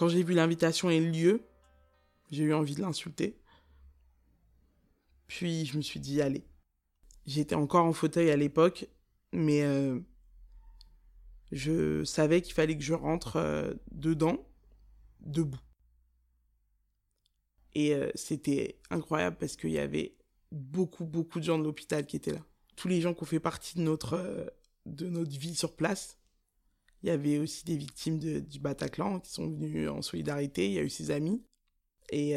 Quand j'ai vu l'invitation et le lieu, j'ai eu envie de l'insulter. Puis je me suis dit, allez. J'étais encore en fauteuil à l'époque, mais euh, je savais qu'il fallait que je rentre euh, dedans, debout. Et euh, c'était incroyable parce qu'il y avait beaucoup, beaucoup de gens de l'hôpital qui étaient là. Tous les gens qui ont fait partie de notre, de notre vie sur place. Il y avait aussi des victimes du Bataclan qui sont venues en solidarité. Il y a eu ses amis. Et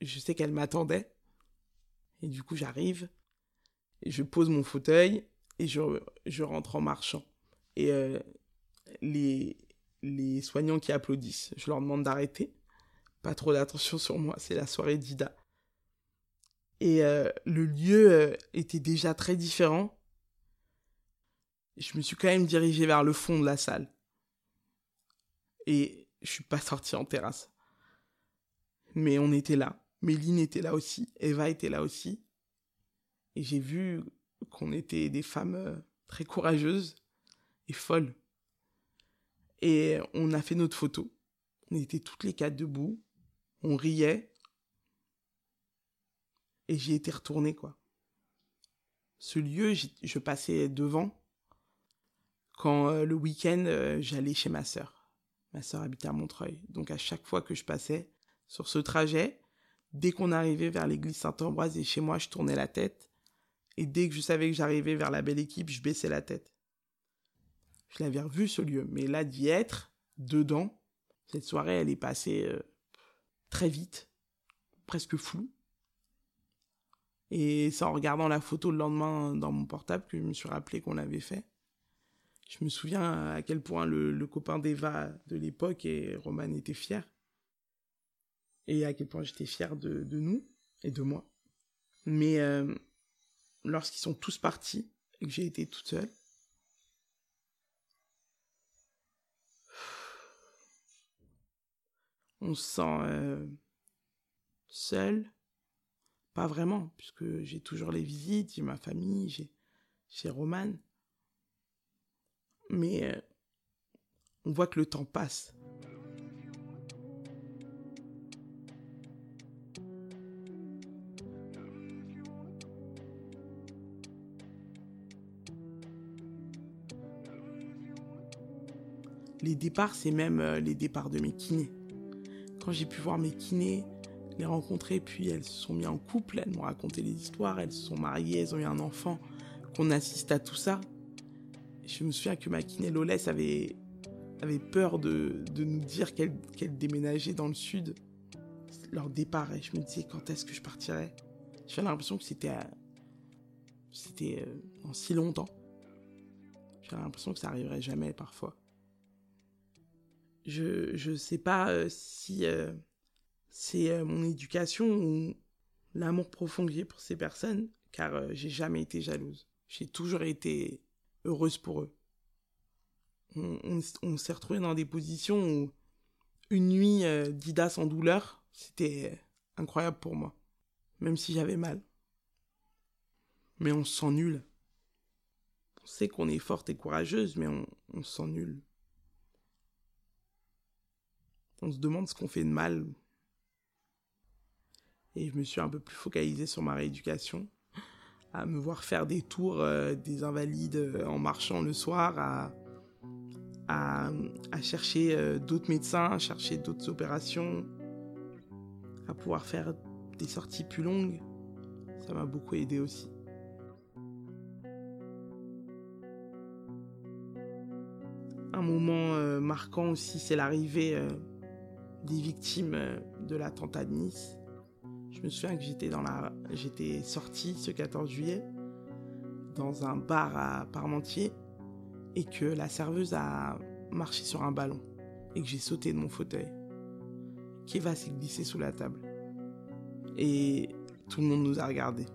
je sais qu'elle m'attendait. Et du coup, j'arrive, et je pose mon fauteuil, et je, je rentre en marchant. Et euh, les, les soignants qui applaudissent, je leur demande d'arrêter. Pas trop d'attention sur moi, c'est la soirée d'Ida. Et euh, le lieu euh, était déjà très différent. Je me suis quand même dirigé vers le fond de la salle. Et je suis pas sorti en terrasse. Mais on était là. Méline était là aussi, Eva était là aussi. Et j'ai vu qu'on était des femmes euh, très courageuses et folles. Et on a fait notre photo. On était toutes les quatre debout. On riait. Et j'y étais retourné, quoi. Ce lieu, je passais devant quand euh, le week-end, euh, j'allais chez ma sœur. Ma sœur habitait à Montreuil. Donc à chaque fois que je passais sur ce trajet, Dès qu'on arrivait vers l'église Saint-Ambroise et chez moi, je tournais la tête. Et dès que je savais que j'arrivais vers la belle équipe, je baissais la tête. Je l'avais revu ce lieu, mais là d'y être, dedans, cette soirée, elle est passée euh, très vite, presque floue. Et c'est en regardant la photo le lendemain dans mon portable que je me suis rappelé qu'on l'avait fait. Je me souviens à quel point le, copain d'Eva de l'époque et Roman était fier et à quel point j'étais fier de, nous et de moi. Mais euh, lorsqu'ils sont tous partis et que j'ai été toute seule, on se sent euh, seul. Pas vraiment, puisque j'ai toujours les visites, j'ai ma famille, j'ai Roman. Mais euh, on voit que le temps passe. Les départs, c'est même euh, les départs de mes kinés. Quand j'ai pu voir mes kinés, les rencontrer, puis elles se sont mises en couple, elles m'ont raconté les histoires, elles se sont mariées, elles ont eu un enfant, qu'on assiste à tout ça. Je me souviens que ma kiné Lolès avait, avait peur de, de nous dire qu'elle déménageait dans le sud. Leur départ, et je me disais quand est-ce que je partirais? J'avais l'impression que c'était c'était euh, en si longtemps. J'avais l'impression que ça arriverait jamais parfois je ne sais pas euh, si euh, c'est mon éducation ou l'amour profond que j'ai pour ces personnes, car j'ai jamais été jalouse. J'ai toujours été heureuse pour eux. On, s'est retrouvés dans des positions où une nuit d'Ida sans douleur, c'était incroyable pour moi, même si j'avais mal. Mais on se sent. On sait qu'on est forte et courageuse, mais on, on se sent. On se demande ce qu'on fait de mal. Et je me suis un peu plus focalisé sur ma rééducation, à me voir faire des tours euh, des invalides euh, en marchant le soir, à, à, chercher euh, d'autres médecins, à chercher d'autres opérations, à pouvoir faire des sorties plus longues. Ça m'a beaucoup aidé aussi. Un moment marquant aussi, c'est l'arrivée des victimes de l'attentat de Nice. Je me souviens que j'étais dans la, j'étais sorti ce 14 juillet dans un bar à Parmentier et que la serveuse a marché sur un ballon et que j'ai sauté de mon fauteuil. Keva s'est glissé sous la table et tout le monde nous a regardés.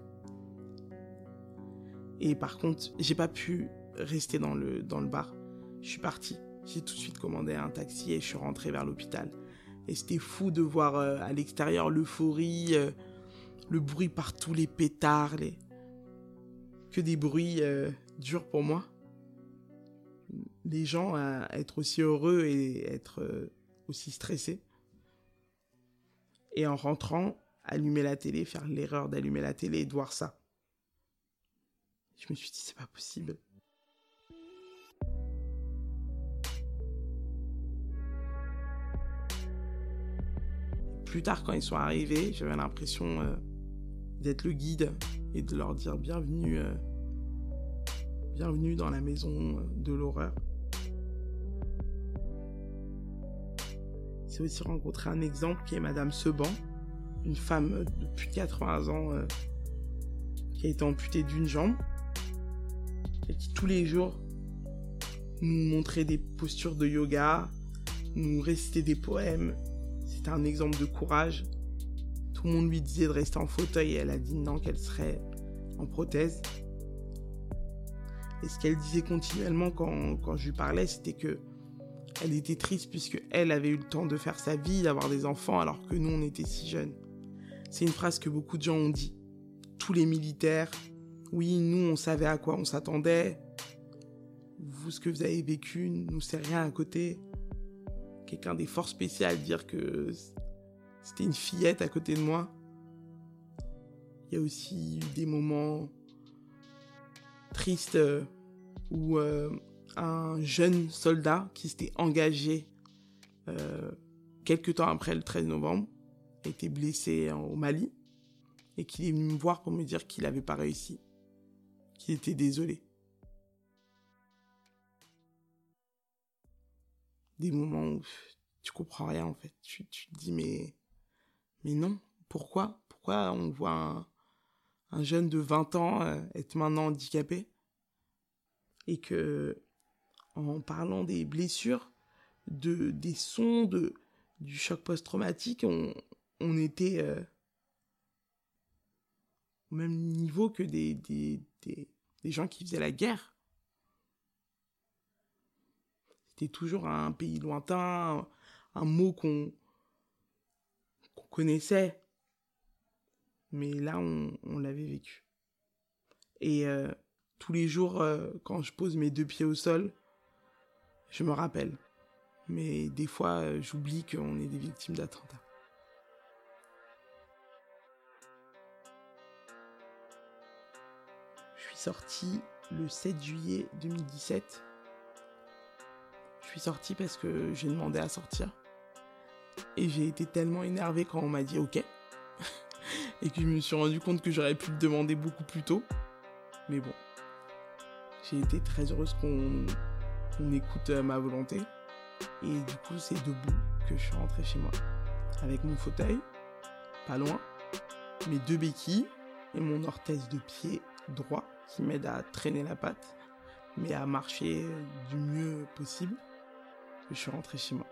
Et par contre, j'ai pas pu rester dans le, dans le bar. Je suis parti. J'ai tout de suite commandé un taxi et je suis rentré vers l'hôpital. Et c'était fou de voir euh, à l'extérieur l'euphorie, euh, le bruit partout, les pétards, les... que des bruits euh, durs pour moi. Les gens à être aussi heureux et être aussi stressé. Et en rentrant, allumer la télé, faire l'erreur d'allumer la télé et de voir ça. Je me suis dit, c'est pas possible. Plus tard, quand ils sont arrivés, j'avais l'impression euh, d'être le guide et de leur dire bienvenue, euh, bienvenue dans la maison euh, de l'horreur. C'est aussi rencontré un exemple qui est Madame Seban, une femme de plus de 80 ans qui a été amputée d'une jambe et qui tous les jours nous montrait des postures de yoga, nous récitait des poèmes. C'était un exemple de courage. Tout le monde lui disait de rester en fauteuil et elle a dit non qu'elle serait en prothèse. Et ce qu'elle disait continuellement quand, quand je lui parlais, c'était que elle était triste puisque elle avait eu le temps de faire sa vie, d'avoir des enfants alors que nous on était si jeunes. C'est une phrase que beaucoup de gens ont dit. Tous les militaires, oui, nous, on savait à quoi on s'attendait. Vous, ce que vous avez vécu, nous, c'est rien à côté. Quelqu'un des forces spéciales dire que c'était une fillette à côté de moi. Il y a aussi eu des moments tristes euh, où euh, un jeune soldat qui s'était engagé euh, quelques temps après le 13 novembre a été blessé au Mali et qu'il est venu me voir pour me dire qu'il n'avait pas réussi, qu'il était désolé. Des moments où tu comprends rien en fait. Tu, te dis mais non, pourquoi Pourquoi on voit un, un, jeune de 20 ans euh, être maintenant handicapé et que en parlant des blessures, de des sons de du choc post-traumatique, on, on était euh, au même niveau que des, des, des, gens qui faisaient la guerre. Toujours un pays lointain, un, mot qu'on connaissait. Mais là, on, l'avait vécu. Et euh, tous les jours, euh, quand je pose mes deux pieds au sol, je me rappelle. Mais des fois, euh, j'oublie qu'on est des victimes d'attentats. sorti le 7 juillet 2017. Suis sorti parce que j'ai demandé à sortir. Et j'ai été tellement énervé quand on m'a dit OK. et que je me suis rendu compte que j'aurais pu le demander beaucoup plus tôt. Mais bon. J'ai été très heureuse qu'on écoute euh, ma volonté. Et du coup, c'est debout que je suis rentré chez moi. Avec mon fauteuil, pas loin, mes deux béquilles et mon orthèse de pied droit qui m'aide à traîner la patte, mais à marcher du mieux possible. Je suis rentré chez moi.